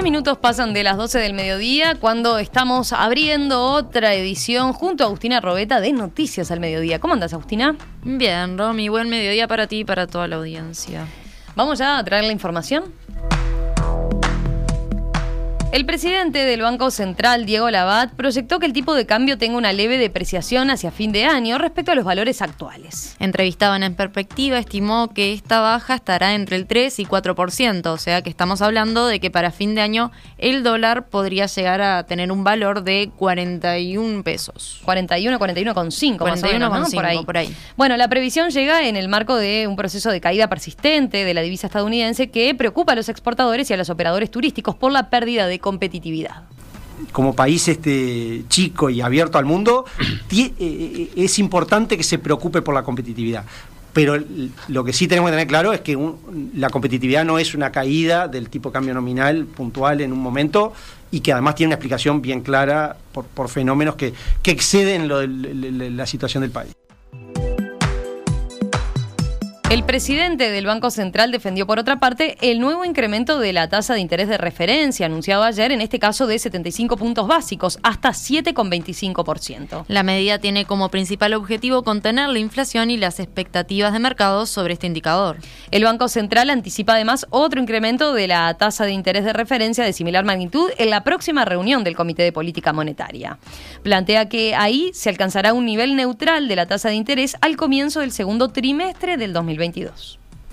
Diez minutos pasan de las 12 del mediodía cuando estamos abriendo otra edición junto a Agustina Robeta de Noticias al Mediodía. ¿Cómo andas, Agustina? Bien, Romy, buen mediodía para ti y para toda la audiencia. Vamos ya a traer la información. El presidente del Banco Central, Diego Labat, proyectó que el tipo de cambio tenga una leve depreciación hacia fin de año respecto a los valores actuales. Entrevistado en Perspectiva, estimó que esta baja estará entre el 3 y 4%, o sea que estamos hablando de que para fin de año el dólar podría llegar a tener un valor de 41 pesos. 41, 41,5 41,5 más por, ahí. por ahí. Bueno, la previsión llega en el marco de un proceso de caída persistente de la divisa estadounidense que preocupa a los exportadores y a los operadores turísticos por la pérdida de competitividad como país este chico y abierto al mundo, eh, es importante que se preocupe por la competitividad. Pero lo que sí tenemos que tener claro es que la competitividad no es una caída del tipo de cambio nominal puntual en un momento y que además tiene una explicación bien clara por, fenómenos que, que exceden lo de la situación del país. El presidente del Banco Central defendió, por otra parte, el nuevo incremento de la tasa de interés de referencia anunciado ayer, en este caso de 75 puntos básicos, hasta 7,25%. La medida tiene como principal objetivo contener la inflación y las expectativas de mercado sobre este indicador. El Banco Central anticipa además otro incremento de la tasa de interés de referencia de similar magnitud en la próxima reunión del Comité de Política Monetaria. Plantea que ahí se alcanzará un nivel neutral de la tasa de interés al comienzo del segundo trimestre del 2020.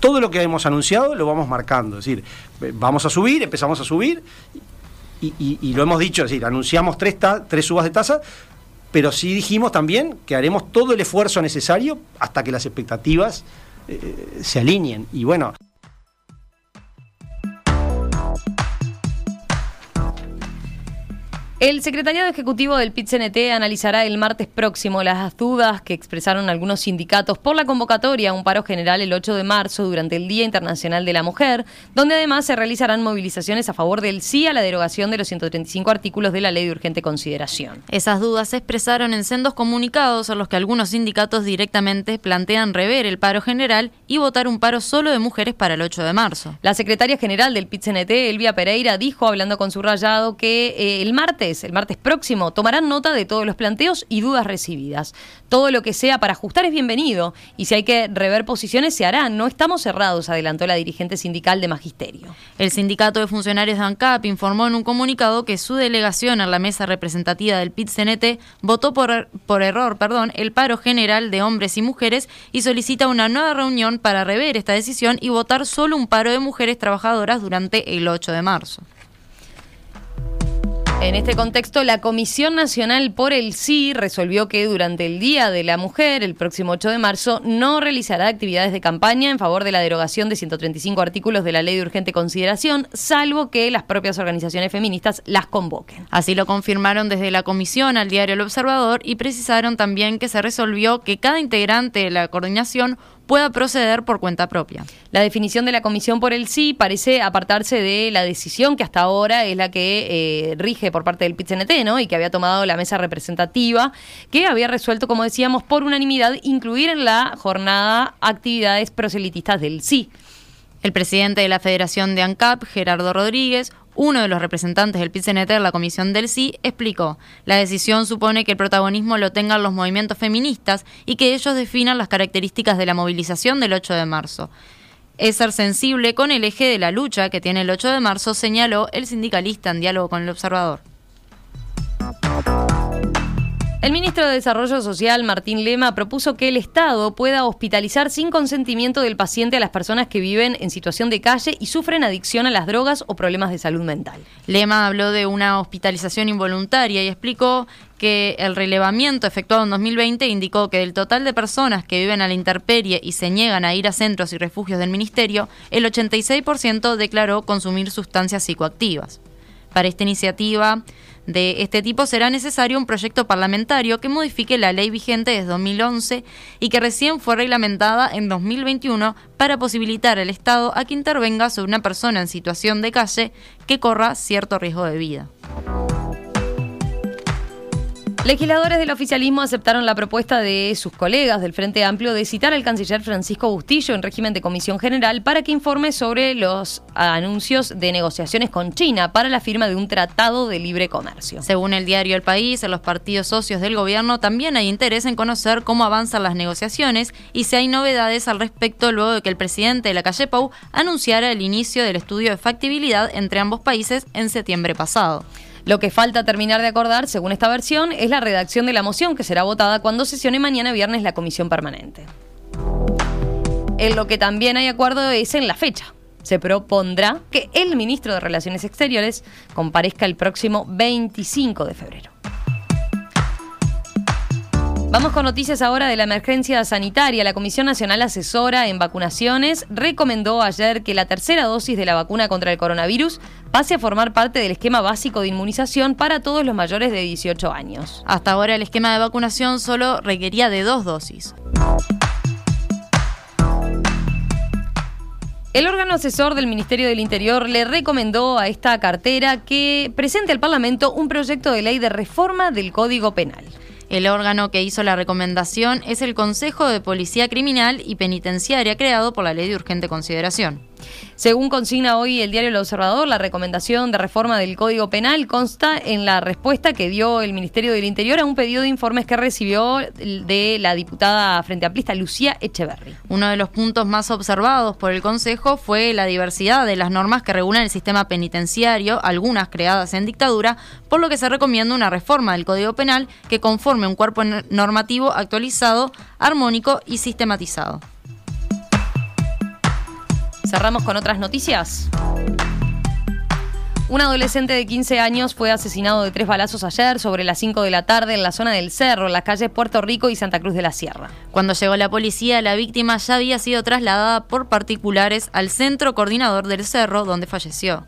Todo lo que hemos anunciado lo vamos marcando, es decir, vamos a subir, empezamos a subir y, lo hemos dicho, es decir, anunciamos tres, tres subas de tasa, pero sí dijimos también que haremos todo el esfuerzo necesario hasta que las expectativas eh, se alineen. Y bueno, El secretariado ejecutivo del PIT-CNT analizará el martes próximo las dudas que expresaron algunos sindicatos por la convocatoria a un paro general el 8 de marzo durante el Día Internacional de la Mujer, donde además se realizarán movilizaciones a favor del sí a la derogación de los 135 artículos de la Ley de Urgente Consideración. Esas dudas se expresaron en sendos comunicados a los que algunos sindicatos directamente plantean rever el paro general y votar un paro solo de mujeres para el 8 de marzo. La secretaria general del PIT-CNT, Elvia Pereira, dijo, hablando con su rayado, que eh, el martes el martes próximo, tomarán nota de todos los planteos y dudas recibidas. Todo lo que sea para ajustar es bienvenido y si hay que rever posiciones se hará. No estamos cerrados, adelantó la dirigente sindical de Magisterio. El sindicato de funcionarios de ANCAP informó en un comunicado que su delegación en la mesa representativa del PIT-CNT votó por, por error perdón, el paro general de hombres y mujeres y solicita una nueva reunión para rever esta decisión y votar solo un paro de mujeres trabajadoras durante el 8 de marzo. En este contexto, la Comisión Nacional por el Sí resolvió que durante el Día de la Mujer, el próximo 8 de marzo, no realizará actividades de campaña en favor de la derogación de 135 artículos de la Ley de Urgente Consideración, salvo que las propias organizaciones feministas las convoquen. Así lo confirmaron desde la Comisión al diario El Observador y precisaron también que se resolvió que cada integrante de la coordinación pueda proceder por cuenta propia. La definición de la Comisión por el sí parece apartarse de la decisión que hasta ahora es la que eh, rige por parte del PIT-CNT, ¿no? Y que había tomado la mesa representativa, que había resuelto, como decíamos, por unanimidad incluir en la jornada actividades proselitistas del sí. El presidente de la Federación de ANCAP, Gerardo Rodríguez, uno de los representantes del en la comisión del sí explicó, la decisión supone que el protagonismo lo tengan los movimientos feministas y que ellos definan las características de la movilización del 8 de marzo. Es ser sensible con el eje de la lucha que tiene el 8 de marzo, señaló el sindicalista en diálogo con el observador. El ministro de Desarrollo Social, Martín Lema, propuso que el Estado pueda hospitalizar sin consentimiento del paciente a las personas que viven en situación de calle y sufren adicción a las drogas o problemas de salud mental. Lema habló de una hospitalización involuntaria y explicó que el relevamiento efectuado en 2020 indicó que del total de personas que viven a la intemperie y se niegan a ir a centros y refugios del ministerio, el 86% declaró consumir sustancias psicoactivas. Para esta iniciativa de este tipo será necesario un proyecto parlamentario que modifique la ley vigente desde 2011 y que recién fue reglamentada en 2021 para posibilitar al Estado a que intervenga sobre una persona en situación de calle que corra cierto riesgo de vida. Legisladores del oficialismo aceptaron la propuesta de sus colegas del Frente Amplio de citar al canciller Francisco Bustillo en régimen de comisión general para que informe sobre los anuncios de negociaciones con China para la firma de un tratado de libre comercio. Según el diario El País, en los partidos socios del gobierno también hay interés en conocer cómo avanzan las negociaciones y si hay novedades al respecto luego de que el presidente de la calle Pau anunciara el inicio del estudio de factibilidad entre ambos países en septiembre pasado. Lo que falta terminar de acordar, según esta versión, es la redacción de la moción que será votada cuando sesione mañana viernes la comisión permanente. En lo que también hay acuerdo es en la fecha. Se propondrá que el ministro de Relaciones Exteriores comparezca el próximo 25 de febrero. Vamos con noticias ahora de la emergencia sanitaria. La Comisión Nacional Asesora en Vacunaciones recomendó ayer que la tercera dosis de la vacuna contra el coronavirus pase a formar parte del esquema básico de inmunización para todos los mayores de 18 años. Hasta ahora el esquema de vacunación solo requería de dos dosis. El órgano asesor del Ministerio del Interior le recomendó a esta cartera que presente al Parlamento un proyecto de ley de reforma del Código Penal. El órgano que hizo la recomendación es el Consejo de Policía Criminal y Penitenciaria creado por la Ley de Urgente Consideración. Según consigna hoy el diario El Observador, la recomendación de reforma del Código Penal consta en la respuesta que dio el Ministerio del Interior a un pedido de informes que recibió de la diputada frente amplista Lucía Echeverry. Uno de los puntos más observados por el Consejo fue la diversidad de las normas que regulan el sistema penitenciario, algunas creadas en dictadura, por lo que se recomienda una reforma del Código Penal que conforme un cuerpo normativo actualizado, armónico y sistematizado. Cerramos con otras noticias. Un adolescente de 15 años fue asesinado de tres balazos ayer sobre las 5 de la tarde en la zona del Cerro, en las calles Puerto Rico y Santa Cruz de la Sierra. Cuando llegó la policía, la víctima ya había sido trasladada por particulares al centro coordinador del Cerro, donde falleció.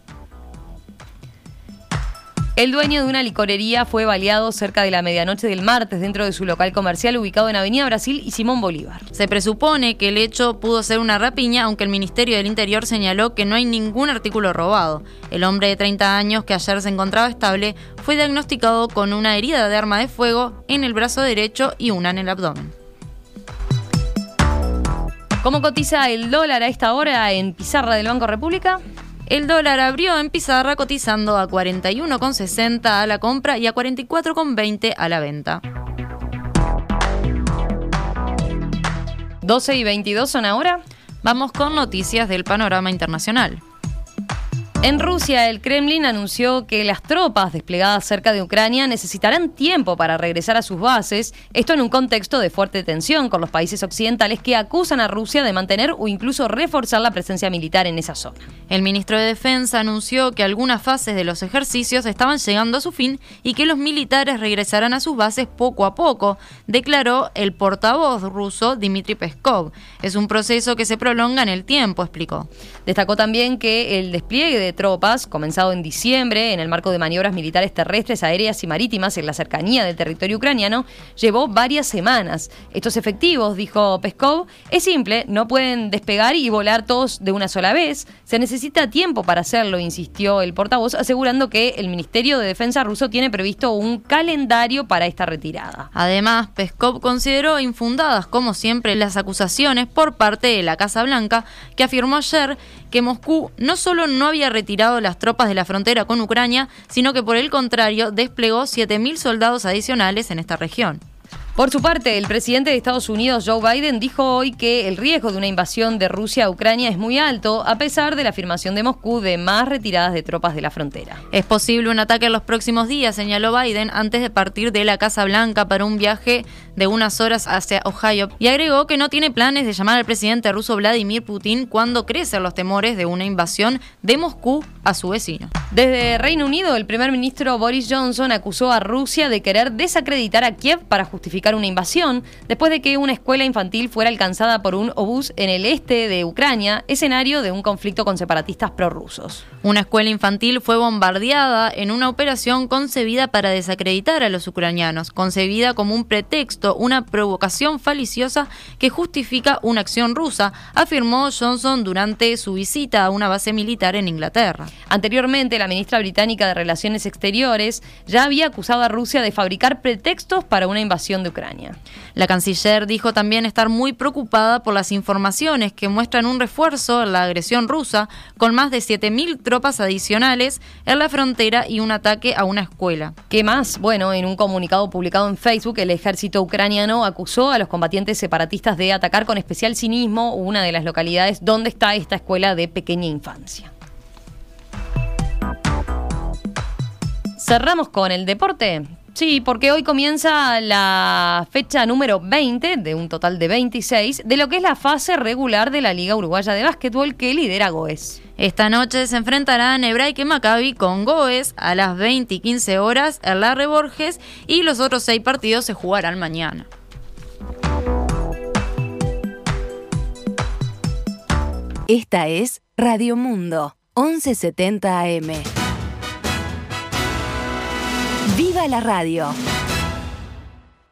El dueño de una licorería fue baleado cerca de la medianoche del martes dentro de su local comercial ubicado en Avenida Brasil y Simón Bolívar. Se presupone que el hecho pudo ser una rapiña, aunque el Ministerio del Interior señaló que no hay ningún artículo robado. El hombre de 30 años, que ayer se encontraba estable, fue diagnosticado con una herida de arma de fuego en el brazo derecho y una en el abdomen. ¿Cómo cotiza el dólar a esta hora en pizarra del Banco República? El dólar abrió en pizarra cotizando a 41,60 a la compra y a 44,20 a la venta. 12 y 22 son ahora. Vamos con noticias del panorama internacional. En Rusia, el Kremlin anunció que las tropas desplegadas cerca de Ucrania necesitarán tiempo para regresar a sus bases, esto en un contexto de fuerte tensión con los países occidentales que acusan a Rusia de mantener o incluso reforzar la presencia militar en esa zona. El ministro de Defensa anunció que algunas fases de los ejercicios estaban llegando a su fin y que los militares regresarán a sus bases poco a poco, declaró el portavoz ruso Dmitry Peskov. Es un proceso que se prolonga en el tiempo, explicó. Destacó también que el despliegue tropas, comenzado en diciembre en el marco de maniobras militares terrestres, aéreas y marítimas en la cercanía del territorio ucraniano, llevó varias semanas. Estos efectivos, dijo Peskov, es simple, no pueden despegar y volar todos de una sola vez. Se necesita tiempo para hacerlo, insistió el portavoz, asegurando que el Ministerio de Defensa ruso tiene previsto un calendario para esta retirada. Además, Peskov consideró infundadas, como siempre, las acusaciones por parte de la Casa Blanca, que afirmó ayer que Moscú no solo no había retirado las tropas de la frontera con Ucrania, sino que por el contrario desplegó 7.000 soldados adicionales en esta región. Por su parte, el presidente de Estados Unidos, Joe Biden, dijo hoy que el riesgo de una invasión de Rusia a Ucrania es muy alto, a pesar de la afirmación de Moscú de más retiradas de tropas de la frontera. Es posible un ataque en los próximos días, señaló Biden, antes de partir de la Casa Blanca para un viaje de unas horas hacia Ohio, y agregó que no tiene planes de llamar al presidente ruso Vladimir Putin cuando crecen los temores de una invasión de Moscú a su vecino. Desde Reino Unido, el primer ministro Boris Johnson acusó a Rusia de querer desacreditar a Kiev para justificar justificar una invasión después de que una escuela infantil fuera alcanzada por un obús en el este de Ucrania, escenario de un conflicto con separatistas prorrusos. Una escuela infantil fue bombardeada en una operación concebida para desacreditar a los ucranianos, concebida como un pretexto, una provocación faliciosa que justifica una acción rusa, afirmó Johnson durante su visita a una base militar en Inglaterra. Anteriormente, la ministra británica de Relaciones Exteriores ya había acusado a Rusia de fabricar pretextos para una invasión de Ucrania. La canciller dijo también estar muy preocupada por las informaciones que muestran un refuerzo en la agresión rusa, con más de 7.000 tropas adicionales en la frontera y un ataque a una escuela. ¿Qué más? Bueno, en un comunicado publicado en Facebook, el ejército ucraniano acusó a los combatientes separatistas de atacar con especial cinismo una de las localidades donde está esta escuela de pequeña infancia. Cerramos con el deporte. Sí, porque hoy comienza la fecha número 20 de un total de 26 de lo que es la fase regular de la Liga Uruguaya de Básquetbol que lidera Goes. Esta noche se enfrentarán Hebraica y Maccabi con Goes a las 20 y 15 horas en Larre Borges y los otros seis partidos se jugarán mañana. Esta es Radio Mundo, 1170 AM. ¡Viva la radio!